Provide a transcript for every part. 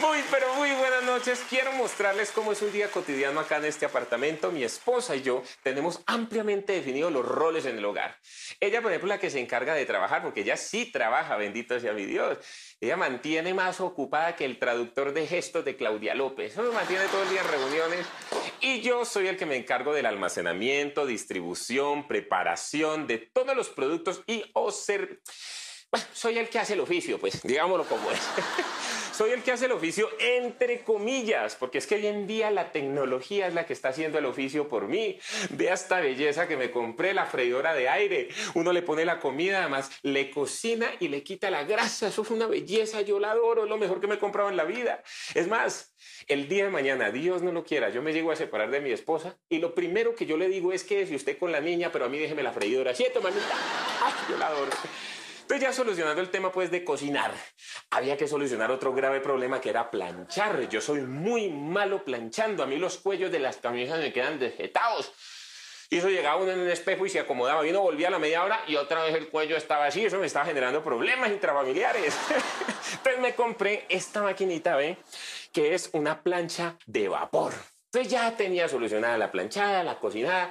Muy, pero muy buenas noches. Quiero mostrarles cómo es un día cotidiano acá en este apartamento. Mi esposa y yo tenemos ampliamente definidos los roles en el hogar. Ella, por ejemplo, la que se encarga de trabajar, porque ella sí trabaja, bendito sea mi Dios. Ella mantiene más ocupada que el traductor de gestos de Claudia López. Eso mantiene todo el día en reuniones. Y yo soy el que me encargo del almacenamiento, distribución, preparación de todos los productos y o ser... Soy el que hace el oficio, pues, digámoslo como es. soy el que hace el oficio entre comillas, porque es que hoy en día la tecnología es la que está haciendo el oficio por mí. Vea esta belleza que me compré, la freidora de aire. Uno le pone la comida, además le cocina y le quita la grasa. Eso es una belleza, yo la adoro, es lo mejor que me he comprado en la vida. Es más, el día de mañana, Dios no lo quiera, yo me llego a separar de mi esposa y lo primero que yo le digo es que si usted con la niña, pero a mí déjeme la freidora. Siento, mamita. Yo la adoro. Entonces ya solucionando el tema pues de cocinar, había que solucionar otro grave problema que era planchar. Yo soy muy malo planchando, a mí los cuellos de las camisas me quedan dejetados. Y eso llegaba uno en un espejo y se acomodaba. Y uno volvía a la media hora y otra vez el cuello estaba así. Eso me estaba generando problemas intrafamiliares. Entonces me compré esta maquinita, ¿ve? Que es una plancha de vapor. Entonces ya tenía solucionada la planchada, la cocinada.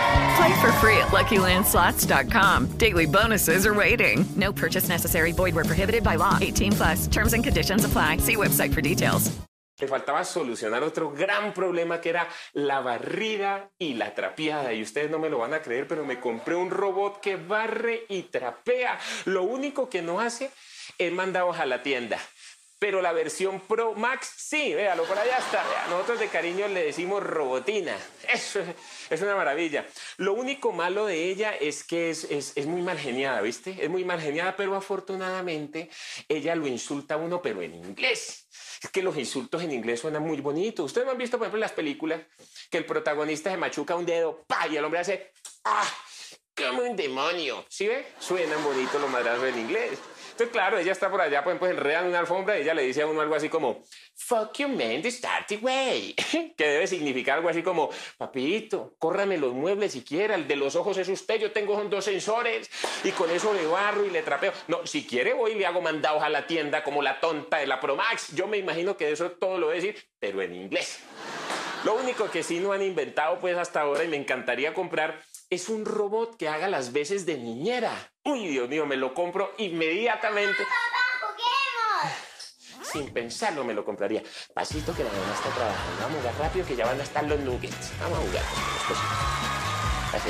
Play for free at LuckyLandSlots.com. Daily bonuses are waiting. No purchase necessary. Void where prohibited by law. 18 plus. Terms and conditions apply. See website for details. Le faltaba solucionar otro gran problema que era la barrida y la trapeada. Y ustedes no me lo van a creer, pero me compré un robot que barre y trapea. Lo único que no hace es mandados a la tienda. Pero la versión Pro Max, sí, véalo, por allá está. Nosotros de cariño le decimos robotina. Eso es una maravilla. Lo único malo de ella es que es, es, es muy mal geniada, ¿viste? Es muy mal geniada, pero afortunadamente ella lo insulta a uno, pero en inglés. Es que los insultos en inglés suenan muy bonitos. Ustedes no han visto, por ejemplo, en las películas que el protagonista se machuca un dedo, ¡pa! y el hombre hace ¡ah! ¡Como un demonio! ¿Sí ve? Suenan bonitos los madrazos en inglés. Entonces, claro, ella está por allá, pues, pues enredan una alfombra y ella le dice a uno algo así como, fuck you man, the starty way. que debe significar algo así como, papito, córrame los muebles si quiera, el de los ojos es usted, yo tengo dos sensores y con eso le barro y le trapeo. No, si quiere voy y le hago mandados a la tienda como la tonta de la Promax. Yo me imagino que eso todo lo voy a decir, pero en inglés. Lo único que sí no han inventado pues hasta ahora y me encantaría comprar es un robot que haga las veces de niñera. Uy, Dios mío, me lo compro inmediatamente. Sin pensarlo me lo compraría. Pasito que la mamá está trabajando. Vamos a jugar rápido que ya van a estar los nuggets. Vamos a jugar. Así,